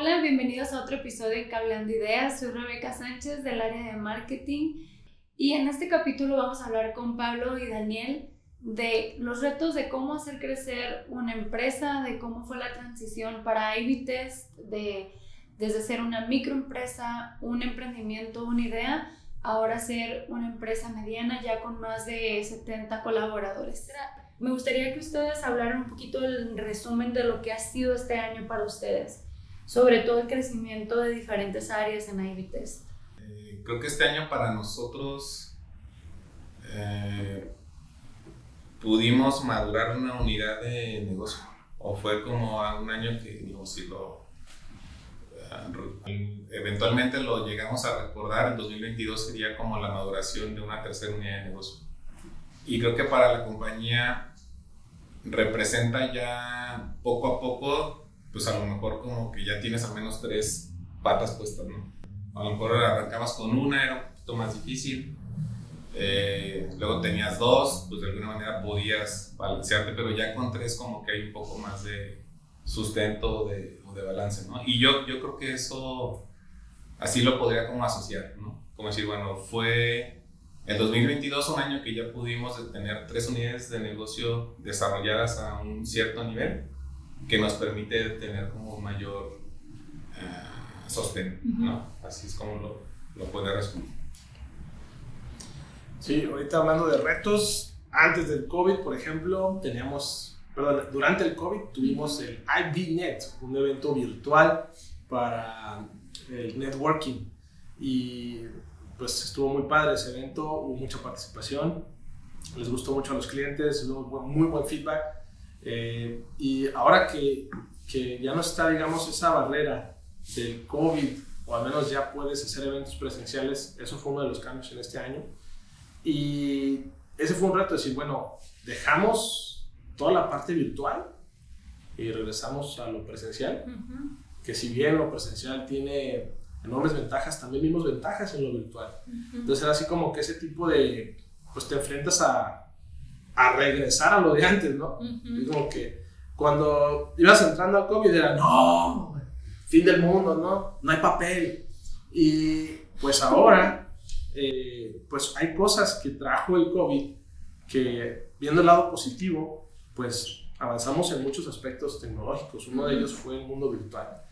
Hola, bienvenidos a otro episodio de Cableando Ideas. Soy Rebeca Sánchez del área de marketing y en este capítulo vamos a hablar con Pablo y Daniel de los retos de cómo hacer crecer una empresa, de cómo fue la transición para Test, de desde ser una microempresa, un emprendimiento, una idea, ahora ser una empresa mediana ya con más de 70 colaboradores. Me gustaría que ustedes hablaran un poquito del resumen de lo que ha sido este año para ustedes sobre todo el crecimiento de diferentes áreas en Ivy eh, creo que este año para nosotros eh, pudimos madurar una unidad de negocio. O fue como un año que, digo, si lo. Eh, eventualmente lo llegamos a recordar, en 2022 sería como la maduración de una tercera unidad de negocio. Y creo que para la compañía representa ya poco a poco pues a lo mejor como que ya tienes al menos tres patas puestas, ¿no? A lo mejor arrancabas con una, era un poquito más difícil. Eh, luego tenías dos, pues de alguna manera podías balancearte, pero ya con tres como que hay un poco más de sustento de, o de balance, ¿no? Y yo, yo creo que eso así lo podría como asociar, ¿no? Como decir, bueno, fue el 2022 un año que ya pudimos tener tres unidades de negocio desarrolladas a un cierto nivel que nos permite tener como mayor uh, sostén, ¿no? Así es como lo, lo puede responder. Sí, ahorita hablando de retos, antes del COVID, por ejemplo, teníamos, perdón, durante el COVID tuvimos el IBNet, un evento virtual para el networking y pues estuvo muy padre ese evento, hubo mucha participación, les gustó mucho a los clientes, hubo muy buen feedback eh, y ahora que, que, ya no está, digamos, esa barrera del COVID, o al menos ya puedes hacer eventos presenciales, eso fue uno de los cambios en este año. Y ese fue un reto, decir, bueno, dejamos toda la parte virtual y regresamos a lo presencial, que si bien lo presencial tiene enormes ventajas, también vimos ventajas en lo virtual. Entonces era así como que ese tipo de, pues te enfrentas a, a regresar a lo de antes, ¿no? como que cuando ibas entrando al COVID era, no, fin del mundo, ¿no? No hay papel. Y pues ahora, eh, pues hay cosas que trajo el COVID que, viendo el lado positivo, pues avanzamos en muchos aspectos tecnológicos. Uno de ellos fue el mundo virtual.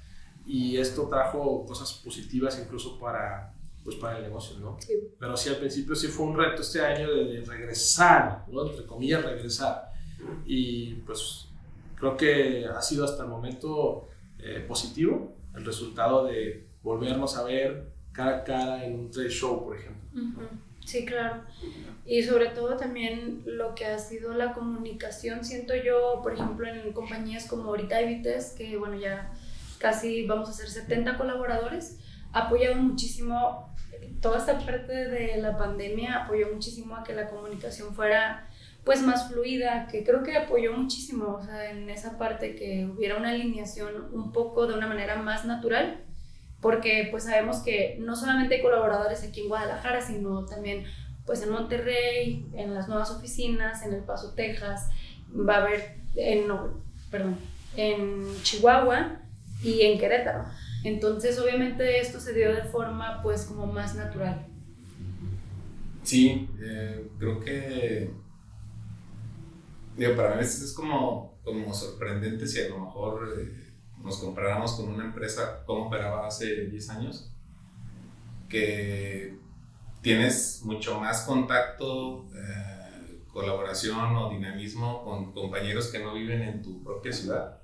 Y esto trajo cosas positivas incluso para pues para el negocio, ¿no? Pero sí, al principio sí fue un reto este año de, regresar, ¿no? Entre comillas, regresar. Y pues creo que ha sido hasta el momento eh, positivo el resultado de volvernos a ver cara a cara en un trade show, por ejemplo. Sí, claro. Y sobre todo también lo que ha sido la comunicación, siento yo, por ejemplo, en compañías como ahorita Evites, que bueno, ya casi vamos a ser 70 colaboradores, ha apoyado muchísimo toda esta parte de la pandemia apoyó muchísimo a que la comunicación fuera pues más fluida, que creo que apoyó muchísimo, o sea, en esa parte que hubiera una alineación un poco de una manera más natural, porque pues sabemos que no solamente hay colaboradores aquí en Guadalajara, sino también pues en Monterrey, en las nuevas oficinas, en El Paso, Texas, va a haber en, perdón, en Chihuahua y en Querétaro. Entonces, obviamente esto se dio de forma pues como más natural. Sí, eh, creo que digo, para mí es como, como sorprendente si a lo mejor eh, nos comparáramos con una empresa como operaba hace 10 años, que tienes mucho más contacto, eh, colaboración o dinamismo con compañeros que no viven en tu propia ciudad,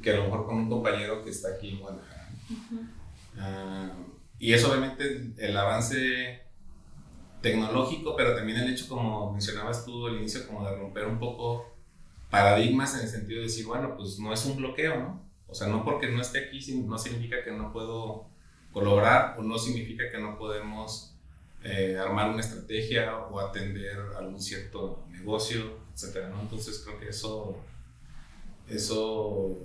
que a lo mejor con un compañero que está aquí en Guadalajara Ah, y es obviamente el avance tecnológico, pero también el hecho, como mencionabas tú al inicio, como de romper un poco paradigmas en el sentido de decir, bueno, pues no es un bloqueo, ¿no? O sea, no porque no esté aquí no significa que no puedo colaborar o no significa que no podemos eh, armar una estrategia o atender algún cierto negocio, etcétera, ¿no? Entonces creo que eso, eso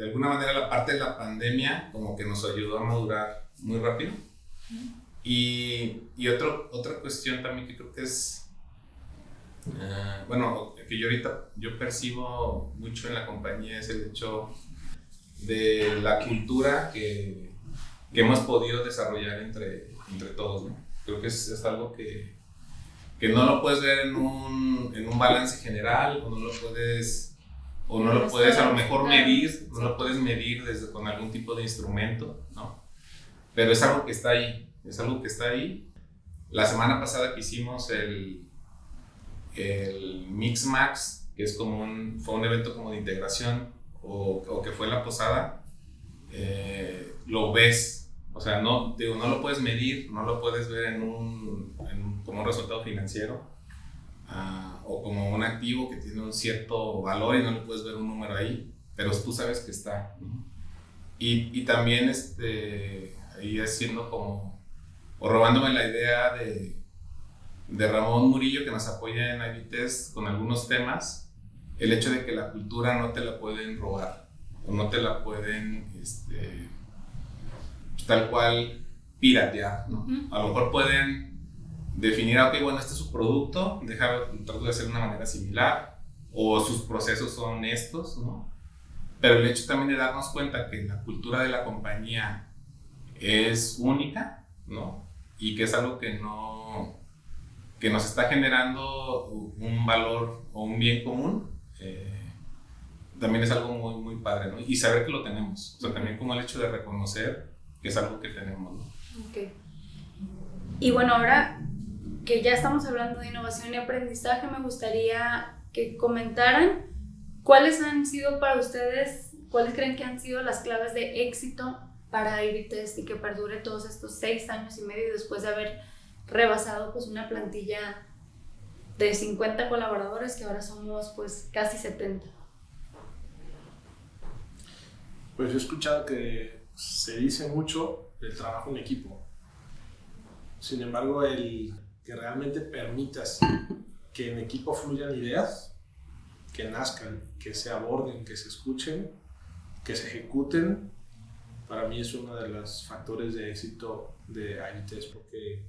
de alguna manera la parte de la pandemia como que nos ayudó a madurar muy rápido. Y, y otro, otra cuestión también que creo que es, eh, bueno, que yo ahorita yo percibo mucho en la compañía es el hecho de la cultura que, que hemos podido desarrollar entre, entre todos. ¿no? Creo que es, es algo que, que, no lo puedes ver en un, en un balance general o no lo puedes, o no lo puedes a lo mejor medir, no lo puedes medir desde, con algún tipo de instrumento, ¿no? pero es algo que está ahí, es algo que está ahí. La semana pasada que hicimos el, el Mix Max, que es como un, fue un evento como de integración, o, o que fue la posada, eh, lo ves, o sea, no, digo, no lo puedes medir, no lo puedes ver en un, en como un resultado financiero, un activo que tiene un cierto valor y no le puedes ver un número ahí, pero tú sabes que está. Y, y, también, este, ahí haciendo como, o robándome la idea de, de Ramón Murillo que nos apoya en Avites con algunos temas, el hecho de que la cultura no te la pueden robar o no te la pueden este, pues, tal cual piratear. ¿no? A lo mejor pueden definir, ah, ok, bueno, este es su producto, dejar, trato de hacer de una manera similar o sus procesos son estos, ¿no? Pero el hecho también de darnos cuenta que la cultura de la compañía es única, ¿no? Y que es algo que no, que nos está generando un valor o un bien común, eh, también es algo muy, muy padre, ¿no? Y saber que lo tenemos, o sea, también como el hecho de reconocer que es algo que tenemos, ¿no? Ok. Y bueno, ahora que ya estamos hablando de innovación y aprendizaje, me gustaría que comentaran cuáles han sido para ustedes, cuáles creen que han sido las claves de éxito para Evitest y que perdure todos estos seis años y medio después de haber rebasado pues una plantilla de 50 colaboradores que ahora somos pues casi 70. Pues he escuchado que se dice mucho del trabajo en equipo. Sin embargo, el que realmente permitas que en equipo fluyan ideas, que nazcan, que se aborden, que se escuchen, que se ejecuten, para mí es uno de los factores de éxito de AITES porque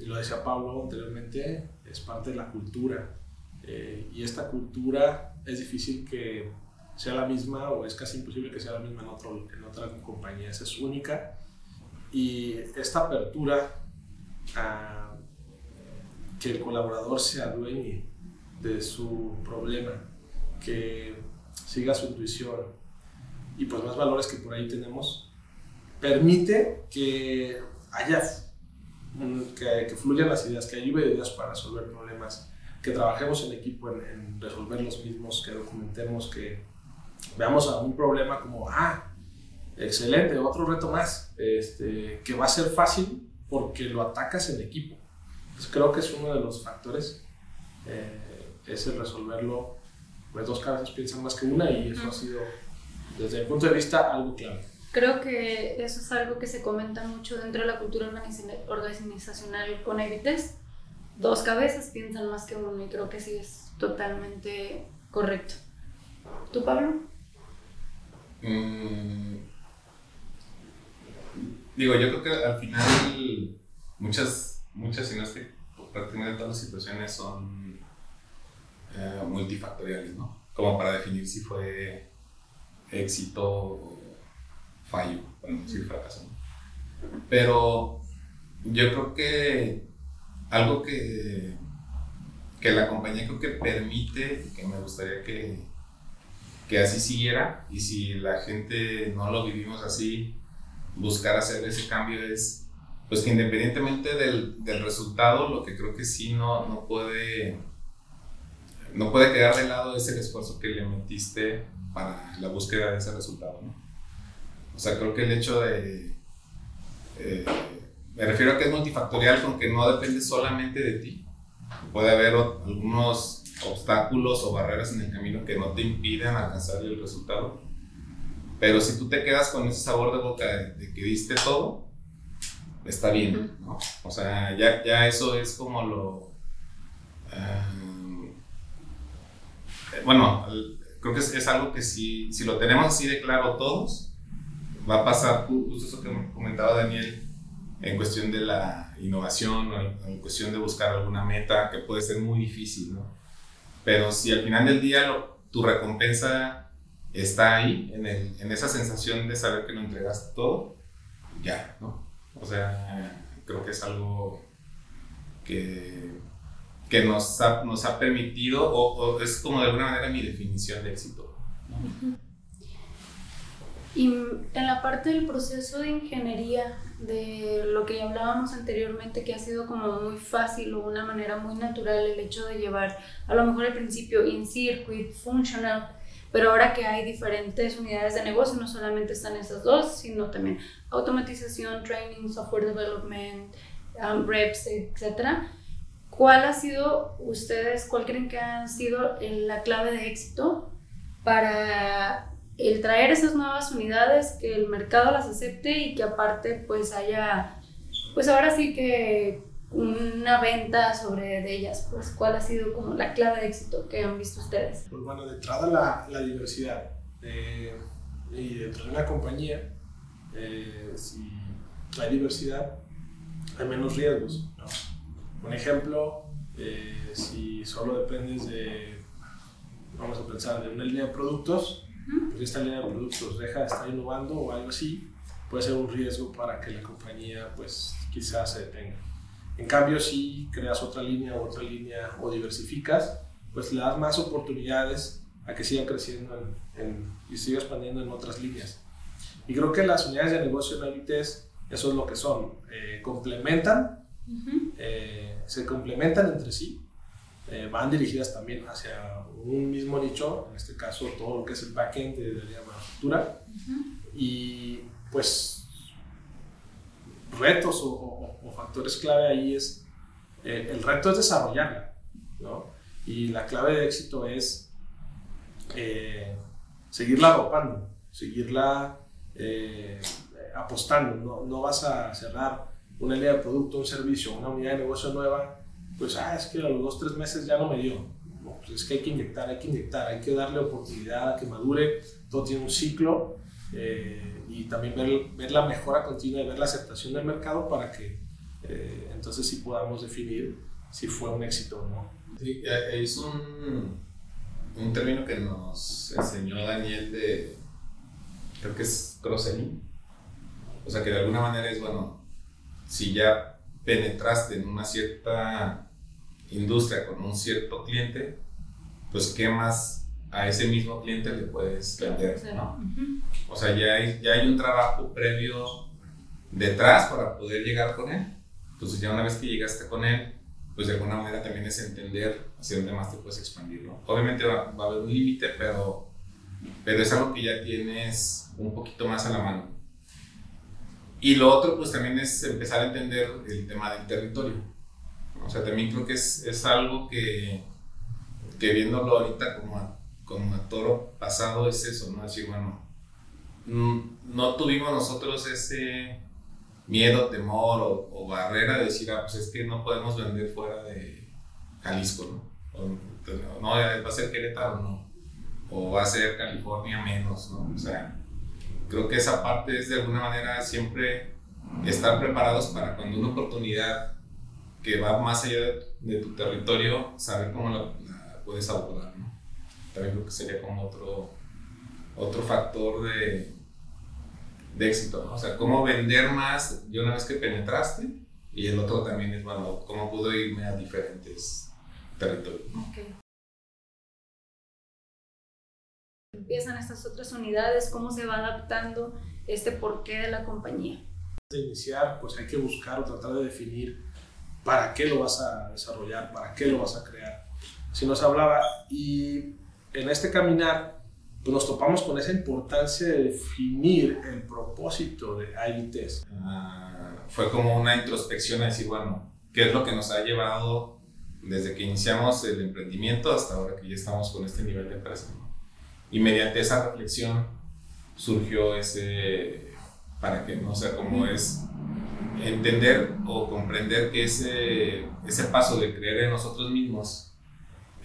lo decía Pablo anteriormente, es parte de la cultura. Eh, y esta cultura es difícil que sea la misma o es casi imposible que sea la misma en, otro, en otra compañía. es única. Y esta apertura a que el colaborador se adueñe de su problema, que siga su intuición y pues más valores que por ahí tenemos, permite que haya que, que, fluyan las ideas, que haya ideas para resolver problemas, que trabajemos en equipo en, resolver los mismos, que documentemos, que veamos a un problema como, ah, excelente, otro reto más, este, que va a ser fácil porque lo atacas en equipo. creo que es uno de los factores, eh, es el resolverlo, pues dos cabezas piensan más que una y eso ha sido, desde mi punto de vista, algo clave. Creo que eso es algo que se comenta mucho dentro de la cultura organizacional con Evites. Dos cabezas piensan más que uno y creo que sí es totalmente correcto. ¿Tú, Pablo? Mm, digo, yo creo que al final muchas, muchas, si no es que prácticamente todas las situaciones son eh, multifactoriales, ¿no? Como para definir si fue éxito fallo, bueno, decir fracaso. Pero yo creo que algo que, que la compañía creo que permite, que me gustaría que, que así siguiera, y si la gente no lo vivimos así, buscar hacer ese cambio es, pues que independientemente del, del resultado, lo que creo que sí no, no puede no puede quedar de lado es el esfuerzo que le metiste para la búsqueda de ese resultado, ¿no? O sea, creo que el hecho de... Eh, me refiero a que es multifactorial porque no depende solamente de ti. Puede haber algunos obstáculos o barreras en el camino que no te impiden alcanzar el resultado. Pero si tú te quedas con ese sabor de boca de, que diste todo, está bien, ¿no? O sea, ya, ya eso es como lo... Eh, bueno, creo que es, es, algo que si, si lo tenemos así de claro todos, va a pasar justo eso que comentaba Daniel en cuestión de la innovación o en cuestión de buscar alguna meta que puede ser muy difícil, ¿no? Pero si al final del día tu recompensa está ahí, en, el, en esa sensación de saber que lo entregaste todo, ya, ¿no? O sea, creo que es algo que, que nos, ha, nos ha permitido, o, es como de alguna manera mi definición de éxito. Y en la parte del proceso de ingeniería, de lo que hablábamos anteriormente, que ha sido como muy fácil o una manera muy natural el hecho de llevar a lo mejor al principio in circuit, functional, pero ahora que hay diferentes unidades de negocio, no solamente están esas dos, sino también automatización, training, software development, um, reps, etc. ¿Cuál ha sido, ustedes, cuál creen que ha sido la clave de éxito para el traer esas nuevas unidades, que el mercado las acepte y que aparte pues haya, pues ahora sí que una venta sobre de ellas, pues cuál ha sido como la clave de éxito que han visto ustedes. Pues bueno, de entrada la, la diversidad. Eh, y dentro de una compañía, eh, si hay diversidad, hay menos riesgos. ¿no? Un ejemplo, eh, si solo dependes de, vamos a pensar, de una línea de productos, pues esta línea de productos deja de estar innovando o algo así, puede ser un riesgo para que la compañía pues quizás se detenga. En cambio, si creas otra línea o otra línea o diversificas, pues le das más oportunidades a que siga creciendo y siga expandiendo en otras líneas. Y creo que las unidades de negocio en Avites, eso es lo que son. Eh, complementan, eh, se complementan entre sí, eh, van dirigidas también hacia un mismo nicho, en este caso todo lo que es el backend de, de la manufactura. Y pues retos o, factores clave ahí es, eh, el reto es desarrollarla, ¿no? Y la clave de éxito es eh, seguirla arropando, seguirla eh, apostando, no, no, vas a cerrar una línea de producto, un servicio, una unidad de negocio nueva, pues, ah, es que a los dos, tres meses ya no me dio. pues es que hay que inyectar, hay que inyectar, hay que darle oportunidad a que madure, todo tiene un ciclo y también ver, ver, la mejora continua y ver la aceptación del mercado para que eh, entonces sí podamos definir si fue un éxito o no. Sí, es un, un término que nos enseñó Daniel de, creo que es cross-selling. O sea que de alguna manera es, bueno, si ya penetraste en una cierta industria con un cierto cliente, pues qué más a ese mismo cliente le puedes vender, ¿no? O sea, ya hay, ya hay un trabajo previo detrás para poder llegar con él. Entonces ya una vez que llegaste con él, pues de alguna manera también es entender hacia dónde más te puedes expandir, ¿no? Obviamente va, va a haber un límite, pero, pero es algo que ya tienes un poquito más a la mano. Y lo otro, pues también es empezar a entender el tema del territorio. O sea, también creo que es, es algo que, que viéndolo ahorita como como a toro pasado es eso, ¿no? Decir, bueno, mm, no tuvimos nosotros ese miedo, temor o, barrera de decir, ah, pues es que no podemos vender fuera de Jalisco, ¿no? O, no, va a ser Querétaro, no. O va a ser California menos, ¿no? O sea, creo que esa parte es de alguna manera siempre estar preparados para cuando una oportunidad que va más allá de, tu territorio, saber cómo la, la puedes abordar, ¿no? también creo que sería como otro, otro factor de, de éxito, ¿no? O sea, cómo vender más de una vez que penetraste y el otro también es, bueno, cómo puedo irme a diferentes territorios. Empiezan estas otras unidades, cómo se va adaptando este porqué de la compañía. De iniciar, pues hay que buscar o tratar de definir para qué lo vas a desarrollar, para qué lo vas a crear. Si nos hablaba, y en este caminar pues nos topamos con esa importancia de definir el propósito de IBTES. Ah, fue como una introspección a decir, bueno, ¿qué es lo que nos ha llevado desde que iniciamos el emprendimiento hasta ahora que ya estamos con este nivel de empresa? Y mediante esa reflexión surgió ese, para que no sea como es entender o comprender que ese, ese paso de creer en nosotros mismos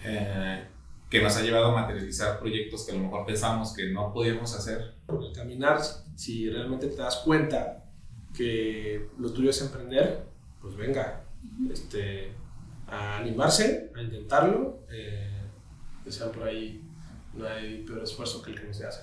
eh, que nos ha llevado a materializar proyectos que a lo mejor pensamos que no podíamos hacer. Por el caminar, si realmente te das cuenta que lo tuyo es emprender, pues venga, este, a animarse, a intentarlo, eh, sea por ahí no hay peor esfuerzo que el que no se hace.